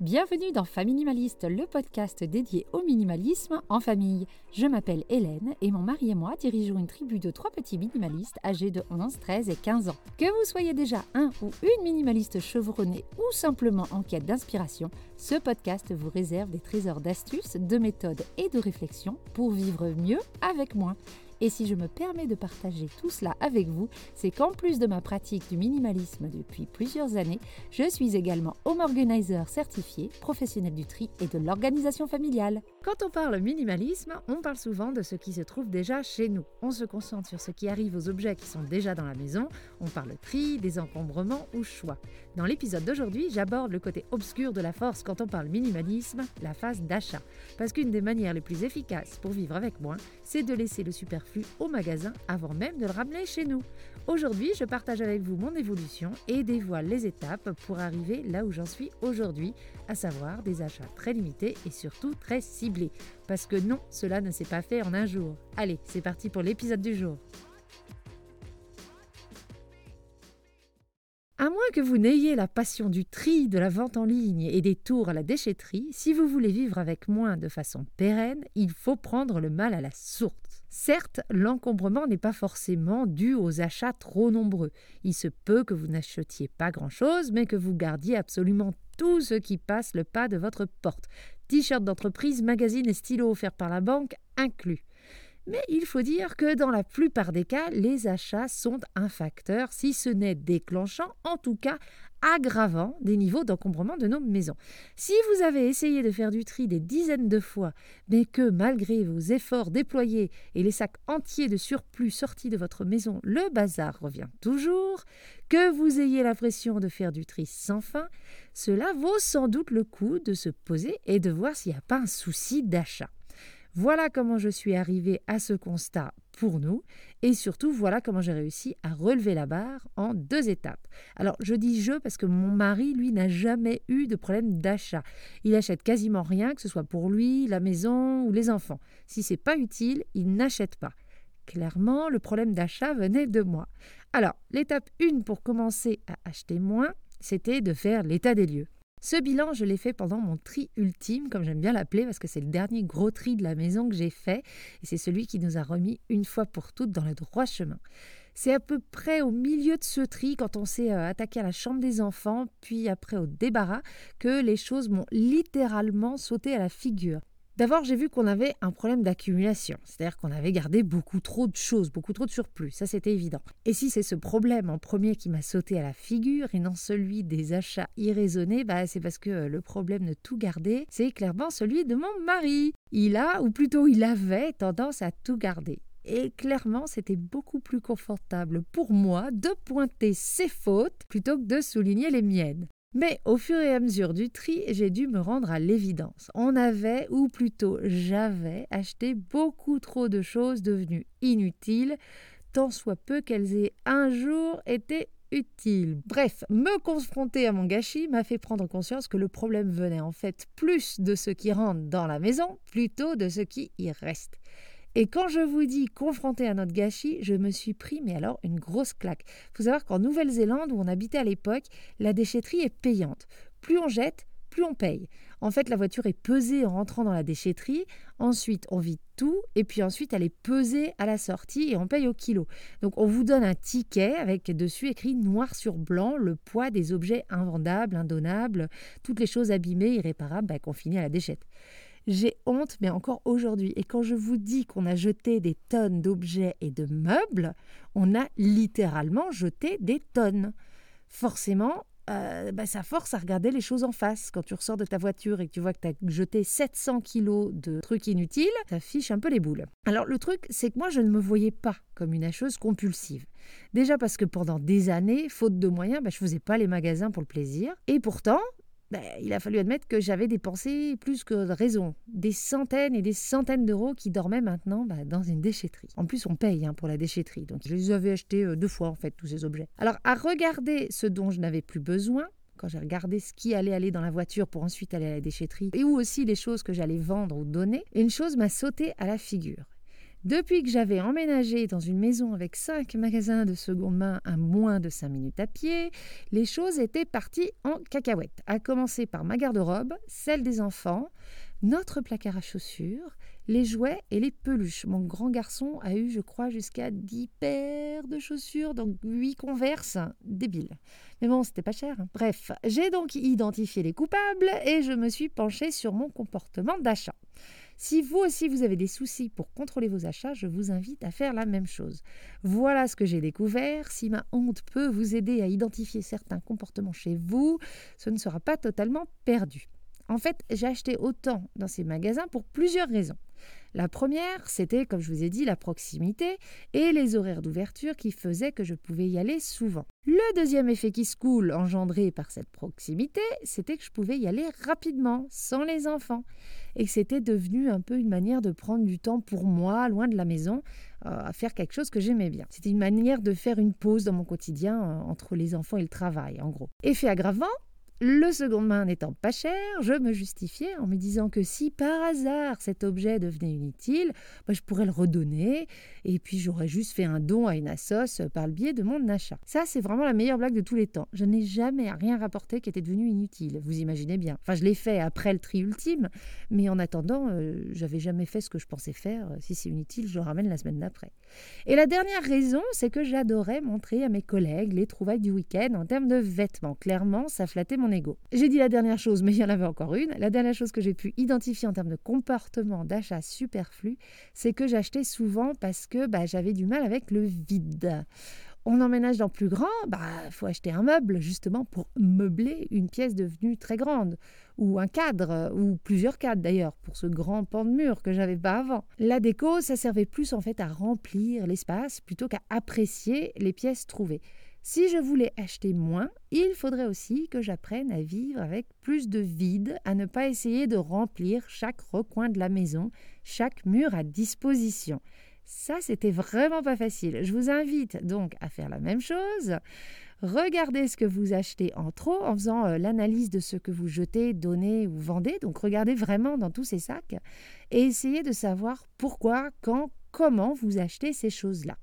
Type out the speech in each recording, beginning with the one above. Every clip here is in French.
Bienvenue dans Faminimaliste, le podcast dédié au minimalisme en famille. Je m'appelle Hélène et mon mari et moi dirigeons une tribu de trois petits minimalistes âgés de 11, 13 et 15 ans. Que vous soyez déjà un ou une minimaliste chevronné ou simplement en quête d'inspiration, ce podcast vous réserve des trésors d'astuces, de méthodes et de réflexions pour vivre mieux avec moins. Et si je me permets de partager tout cela avec vous, c'est qu'en plus de ma pratique du minimalisme depuis plusieurs années, je suis également home organizer certifié, professionnel du tri et de l'organisation familiale. Quand on parle minimalisme, on parle souvent de ce qui se trouve déjà chez nous. On se concentre sur ce qui arrive aux objets qui sont déjà dans la maison, on parle tri, désencombrement ou choix. Dans l'épisode d'aujourd'hui, j'aborde le côté obscur de la force quand on parle minimalisme, la phase d'achat. Parce qu'une des manières les plus efficaces pour vivre avec moins, c'est de laisser le superflu au magasin avant même de le ramener chez nous. Aujourd'hui, je partage avec vous mon évolution et dévoile les étapes pour arriver là où j'en suis aujourd'hui, à savoir des achats très limités et surtout très ciblés. Parce que non, cela ne s'est pas fait en un jour. Allez, c'est parti pour l'épisode du jour. Moins que vous n'ayez la passion du tri, de la vente en ligne et des tours à la déchetterie, si vous voulez vivre avec moins de façon pérenne, il faut prendre le mal à la source. Certes, l'encombrement n'est pas forcément dû aux achats trop nombreux. Il se peut que vous n'achetiez pas grand-chose, mais que vous gardiez absolument tout ce qui passe le pas de votre porte. T-shirt d'entreprise, magazine et stylo offerts par la banque inclus. Mais il faut dire que dans la plupart des cas, les achats sont un facteur, si ce n'est déclenchant, en tout cas aggravant des niveaux d'encombrement de nos maisons. Si vous avez essayé de faire du tri des dizaines de fois, mais que malgré vos efforts déployés et les sacs entiers de surplus sortis de votre maison, le bazar revient toujours, que vous ayez l'impression de faire du tri sans fin, cela vaut sans doute le coup de se poser et de voir s'il n'y a pas un souci d'achat. Voilà comment je suis arrivée à ce constat pour nous et surtout voilà comment j'ai réussi à relever la barre en deux étapes. Alors je dis je parce que mon mari lui n'a jamais eu de problème d'achat. Il achète quasiment rien que ce soit pour lui, la maison ou les enfants. Si c'est pas utile, il n'achète pas. Clairement, le problème d'achat venait de moi. Alors, l'étape 1 pour commencer à acheter moins, c'était de faire l'état des lieux. Ce bilan, je l'ai fait pendant mon tri ultime, comme j'aime bien l'appeler, parce que c'est le dernier gros tri de la maison que j'ai fait, et c'est celui qui nous a remis une fois pour toutes dans le droit chemin. C'est à peu près au milieu de ce tri, quand on s'est euh, attaqué à la chambre des enfants, puis après au débarras, que les choses m'ont littéralement sauté à la figure. D'abord, j'ai vu qu'on avait un problème d'accumulation, c'est-à-dire qu'on avait gardé beaucoup trop de choses, beaucoup trop de surplus, ça c'était évident. Et si c'est ce problème en premier qui m'a sauté à la figure et non celui des achats irraisonnés, bah c'est parce que le problème de tout garder, c'est clairement celui de mon mari. Il a, ou plutôt il avait, tendance à tout garder. Et clairement, c'était beaucoup plus confortable pour moi de pointer ses fautes plutôt que de souligner les miennes. Mais au fur et à mesure du tri, j'ai dû me rendre à l'évidence. On avait, ou plutôt j'avais, acheté beaucoup trop de choses devenues inutiles, tant soit peu qu'elles aient un jour été utiles. Bref, me confronter à mon gâchis m'a fait prendre conscience que le problème venait en fait plus de ce qui rentre dans la maison, plutôt de ce qui y reste. Et quand je vous dis confronté à notre gâchis, je me suis pris, mais alors, une grosse claque. Il faut savoir qu'en Nouvelle-Zélande, où on habitait à l'époque, la déchetterie est payante. Plus on jette, plus on paye. En fait, la voiture est pesée en rentrant dans la déchetterie, ensuite on vide tout, et puis ensuite elle est pesée à la sortie et on paye au kilo. Donc on vous donne un ticket avec dessus écrit noir sur blanc le poids des objets invendables, indonnables, toutes les choses abîmées, irréparables bah, qu'on finit à la déchette. J'ai honte, mais encore aujourd'hui. Et quand je vous dis qu'on a jeté des tonnes d'objets et de meubles, on a littéralement jeté des tonnes. Forcément, euh, bah, ça force à regarder les choses en face. Quand tu ressors de ta voiture et que tu vois que tu as jeté 700 kilos de trucs inutiles, ça fiche un peu les boules. Alors le truc, c'est que moi, je ne me voyais pas comme une acheuse compulsive. Déjà parce que pendant des années, faute de moyens, bah, je faisais pas les magasins pour le plaisir. Et pourtant, ben, il a fallu admettre que j'avais dépensé plus que raison, des centaines et des centaines d'euros qui dormaient maintenant ben, dans une déchetterie. En plus, on paye hein, pour la déchetterie, donc je les avais achetés euh, deux fois en fait, tous ces objets. Alors, à regarder ce dont je n'avais plus besoin, quand j'ai regardé ce qui allait aller dans la voiture pour ensuite aller à la déchetterie, et où aussi les choses que j'allais vendre ou donner, une chose m'a sauté à la figure. Depuis que j'avais emménagé dans une maison avec cinq magasins de seconde main à moins de cinq minutes à pied, les choses étaient parties en cacahuète. À commencer par ma garde-robe, celle des enfants, notre placard à chaussures, les jouets et les peluches. Mon grand garçon a eu, je crois, jusqu'à 10 paires de chaussures, donc 8 converses. Débile. Mais bon, c'était pas cher. Bref, j'ai donc identifié les coupables et je me suis penchée sur mon comportement d'achat. Si vous aussi vous avez des soucis pour contrôler vos achats, je vous invite à faire la même chose. Voilà ce que j'ai découvert. Si ma honte peut vous aider à identifier certains comportements chez vous, ce ne sera pas totalement perdu. En fait, j'ai acheté autant dans ces magasins pour plusieurs raisons. La première, c'était, comme je vous ai dit, la proximité et les horaires d'ouverture qui faisaient que je pouvais y aller souvent. Le deuxième effet qui se coule engendré par cette proximité, c'était que je pouvais y aller rapidement, sans les enfants, et que c'était devenu un peu une manière de prendre du temps pour moi, loin de la maison, euh, à faire quelque chose que j'aimais bien. C'était une manière de faire une pause dans mon quotidien euh, entre les enfants et le travail, en gros. Effet aggravant, le second main n'étant pas cher, je me justifiais en me disant que si par hasard cet objet devenait inutile, bah, je pourrais le redonner et puis j'aurais juste fait un don à une assoce par le biais de mon achat. Ça, c'est vraiment la meilleure blague de tous les temps. Je n'ai jamais rien rapporté qui était devenu inutile, vous imaginez bien. Enfin, je l'ai fait après le tri ultime, mais en attendant, euh, j'avais jamais fait ce que je pensais faire. Si c'est inutile, je le ramène la semaine d'après. Et la dernière raison, c'est que j'adorais montrer à mes collègues les trouvailles du week-end en termes de vêtements. Clairement, ça flattait mon j'ai dit la dernière chose, mais il y en avait encore une. La dernière chose que j'ai pu identifier en termes de comportement d'achat superflu, c'est que j'achetais souvent parce que bah, j'avais du mal avec le vide. On emménage dans plus grand, bah faut acheter un meuble justement pour meubler une pièce devenue très grande ou un cadre ou plusieurs cadres d'ailleurs pour ce grand pan de mur que j'avais pas avant. La déco, ça servait plus en fait à remplir l'espace plutôt qu'à apprécier les pièces trouvées. Si je voulais acheter moins, il faudrait aussi que j'apprenne à vivre avec plus de vide, à ne pas essayer de remplir chaque recoin de la maison, chaque mur à disposition. Ça, c'était vraiment pas facile. Je vous invite donc à faire la même chose. Regardez ce que vous achetez en trop en faisant euh, l'analyse de ce que vous jetez, donnez ou vendez. Donc regardez vraiment dans tous ces sacs et essayez de savoir pourquoi, quand, comment vous achetez ces choses-là.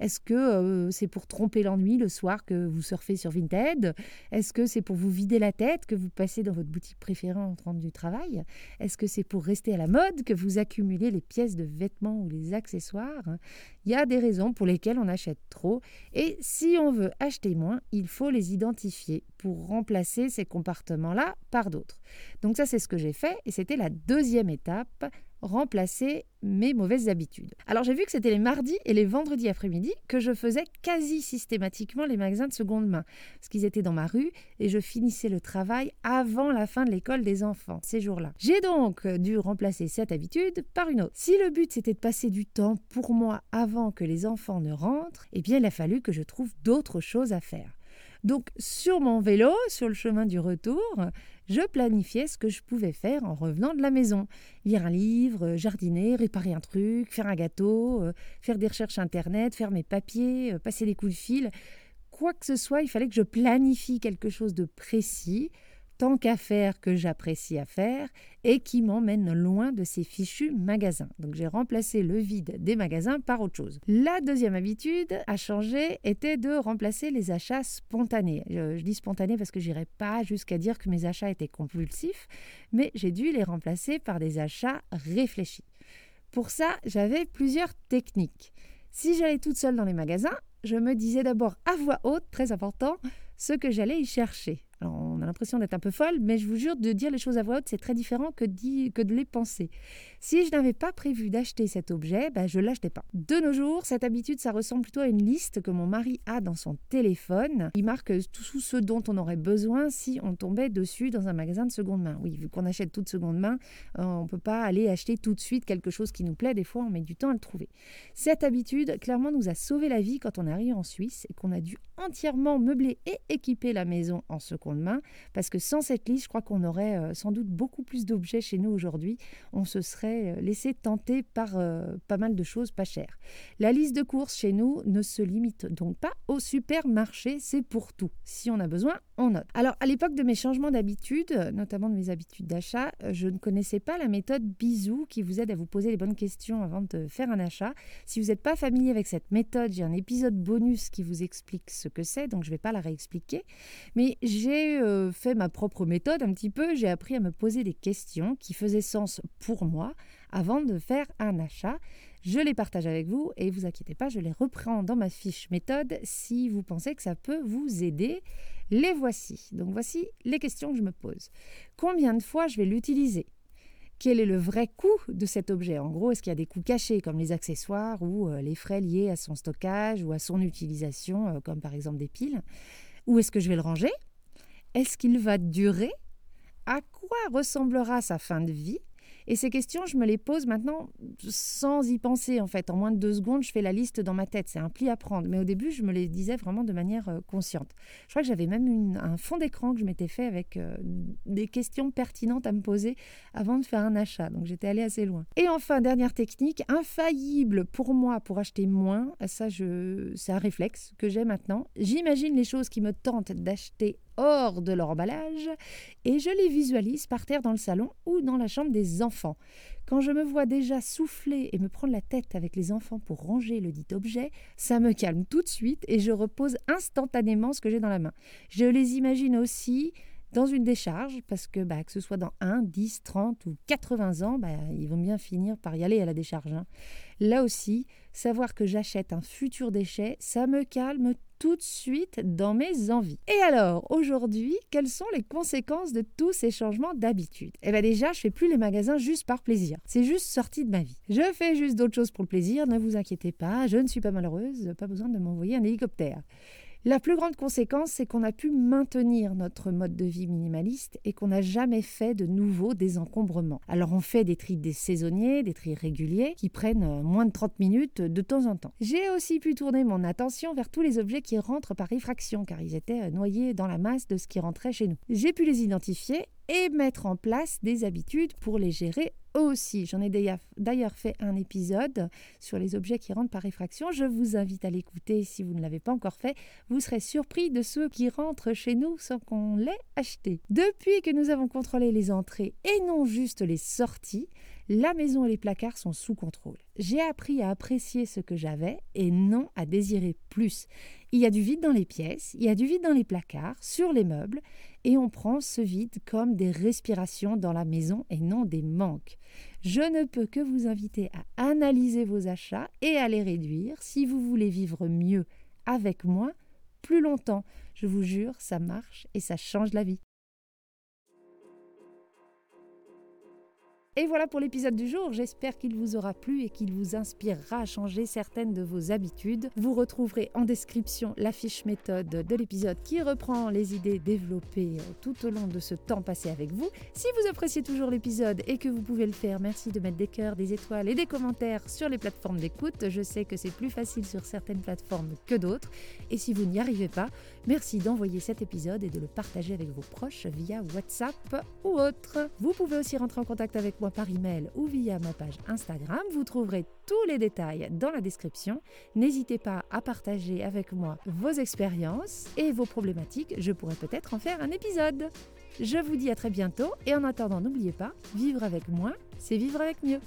Est-ce que euh, c'est pour tromper l'ennui le soir que vous surfez sur Vinted? Est-ce que c'est pour vous vider la tête que vous passez dans votre boutique préférée en rentrant du travail? Est-ce que c'est pour rester à la mode que vous accumulez les pièces de vêtements ou les accessoires? Il y a des raisons pour lesquelles on achète trop. Et si on veut acheter moins, il faut les identifier pour remplacer ces comportements-là par d'autres. Donc ça c'est ce que j'ai fait et c'était la deuxième étape remplacer mes mauvaises habitudes. Alors j'ai vu que c'était les mardis et les vendredis après-midi que je faisais quasi systématiquement les magasins de seconde main, parce qu'ils étaient dans ma rue et je finissais le travail avant la fin de l'école des enfants ces jours-là. J'ai donc dû remplacer cette habitude par une autre. Si le but c'était de passer du temps pour moi avant que les enfants ne rentrent, eh bien il a fallu que je trouve d'autres choses à faire. Donc sur mon vélo, sur le chemin du retour, je planifiais ce que je pouvais faire en revenant de la maison. Lire un livre, jardiner, réparer un truc, faire un gâteau, euh, faire des recherches internet, faire mes papiers, euh, passer des coups de fil. Quoi que ce soit, il fallait que je planifie quelque chose de précis tant qu'à faire que j'apprécie à faire et qui m'emmène loin de ces fichus magasins. Donc j'ai remplacé le vide des magasins par autre chose. La deuxième habitude à changer était de remplacer les achats spontanés. Je, dis spontanés parce que j'irai pas jusqu'à dire que mes achats étaient compulsifs, mais j'ai dû les remplacer par des achats réfléchis. Pour ça, j'avais plusieurs techniques. Si j'allais toute seule dans les magasins, je me disais d'abord à voix haute, très important, ce que j'allais y chercher on a l'impression d'être un peu folle, mais je vous jure, de dire les choses à voix haute, c'est très différent que, de les penser. Si je n'avais pas prévu d'acheter cet objet, ben, je ne l'achetais pas. De nos jours, cette habitude, ça ressemble plutôt à une liste que mon mari a dans son téléphone. Il marque tout ce dont on aurait besoin si on tombait dessus dans un magasin de seconde main. Oui, vu qu'on achète tout de seconde main, euh, on ne peut pas aller acheter tout de suite quelque chose qui nous plaît. Des fois, on met du temps à le trouver. Cette habitude, clairement, nous a sauvé la vie quand on arrive en Suisse et qu'on a dû entièrement meubler et équiper la maison en seconde main parce que sans cette liste, je crois qu'on aurait euh, sans doute beaucoup plus d'objets chez nous aujourd'hui. On se serait euh, laissé tenter par euh, pas mal de choses pas chères. La liste de courses chez nous ne se limite donc pas au supermarché, c'est pour tout. Si on a besoin, on note. Alors, à l'époque de mes changements d'habitude, notamment de mes habitudes d'achat, je ne connaissais pas la méthode Bisou qui vous aide à vous poser les bonnes questions avant de faire un achat. Si vous n'êtes pas familier avec cette méthode, j'ai un épisode bonus qui vous explique ce que c'est, donc je ne vais pas la réexpliquer. Mais j'ai fait ma propre méthode un petit peu, j'ai appris à me poser des questions qui faisaient sens pour moi avant de faire un achat. Je les partage avec vous et vous inquiétez pas, je les reprends dans ma fiche méthode si vous pensez que ça peut vous aider. Les voici. Donc voici les questions que je me pose. Combien de fois je vais l'utiliser? Quel est le vrai coût de cet objet? En gros, est-ce qu'il y a des coûts cachés comme les accessoires ou euh, les frais liés à son stockage ou à son utilisation, euh, comme par exemple des piles? Où est-ce que je vais le ranger? Est-ce qu'il va durer? À quoi ressemblera sa fin de vie? Et ces questions, je me les pose maintenant sans y penser, en fait. En moins de deux secondes, je fais la liste dans ma tête. C'est un pli à prendre. Mais au début, je me les disais vraiment de manière euh, consciente. Je crois que j'avais même un fond d'écran que je m'étais fait avec euh, des questions pertinentes à me poser avant de faire un achat. Donc j'étais allée assez loin. Et enfin, dernière technique, infaillible pour moi pour acheter moins. Ça, c'est un réflexe que j'ai maintenant. J'imagine les choses qui me tentent d'acheter hors de leur emballage et je les visualise par terre dans le salon ou dans la chambre des enfants. Quand je me vois déjà souffler et me prendre la tête avec les enfants pour ranger le dit objet, ça me calme tout de suite et je repose instantanément ce que j'ai dans la main. Je les imagine aussi dans une décharge, parce que bah, que ce soit dans 1, 10, 30 ou 80 ans, bah, ils vont bien finir par y aller à la décharge. Hein. Là aussi, savoir que j'achète un futur déchet, ça me calme tout de suite dans mes envies. Et alors, aujourd'hui, quelles sont les conséquences de tous ces changements d'habitude? Eh bien déjà, je fais plus les magasins juste par plaisir. C'est juste sorti de ma vie. Je fais juste d'autres choses pour le plaisir, ne vous inquiétez pas, je ne suis pas malheureuse, pas besoin de m'envoyer un hélicoptère. La plus grande conséquence, c'est qu'on a pu maintenir notre mode de vie minimaliste et qu'on n'a jamais fait de nouveaux désencombrements. Alors on fait des tris des saisonniers, des tris réguliers qui prennent euh, moins de 30 minutes de temps en temps. J'ai aussi pu tourner mon attention vers tous les objets qui rentrent par effraction car ils étaient euh, noyés dans la masse de ce qui rentrait chez nous. J'ai pu les identifier et mettre en place des habitudes pour les gérer aussi. J'en ai d'ailleurs fait un épisode sur les objets qui rentrent par effraction. Je vous invite à l'écouter si vous ne l'avez pas encore fait. Vous serez surpris de ceux qui rentrent chez nous sans qu'on l'ait acheté. Depuis que nous avons contrôlé les entrées et non juste les sorties, la maison et les placards sont sous contrôle. J'ai appris à apprécier ce que j'avais et non à désirer plus. Il y a du vide dans les pièces, il y a du vide dans les placards, sur les meubles, et on prend ce vide comme des respirations dans la maison et non des manques. Je ne peux que vous inviter à analyser vos achats et à les réduire si vous voulez vivre mieux avec moins, plus longtemps. Je vous jure, ça marche et ça change la vie. Et voilà pour l'épisode du jour. J'espère qu'il vous aura plu et qu'il vous inspirera à changer certaines de vos habitudes. Vous retrouverez en description la fiche méthode de l'épisode qui reprend les idées développées euh, tout au long de ce temps passé avec vous. Si vous appréciez toujours l'épisode et que vous pouvez le faire, merci de mettre des cœurs, des étoiles et des commentaires sur les plateformes d'écoute. Je sais que c'est plus facile sur certaines plateformes que d'autres. Et si vous n'y arrivez pas, merci d'envoyer cet épisode et de le partager avec vos proches via WhatsApp ou autre. Vous pouvez aussi rentrer en contact avec moi par email ou via ma page Instagram. Vous trouverez tous les détails dans la description. N'hésitez pas à partager avec moi vos expériences et vos problématiques. Je pourrais peut-être en faire un épisode. Je vous dis à très bientôt et en attendant, n'oubliez pas, vivre avec moins, c'est vivre avec mieux.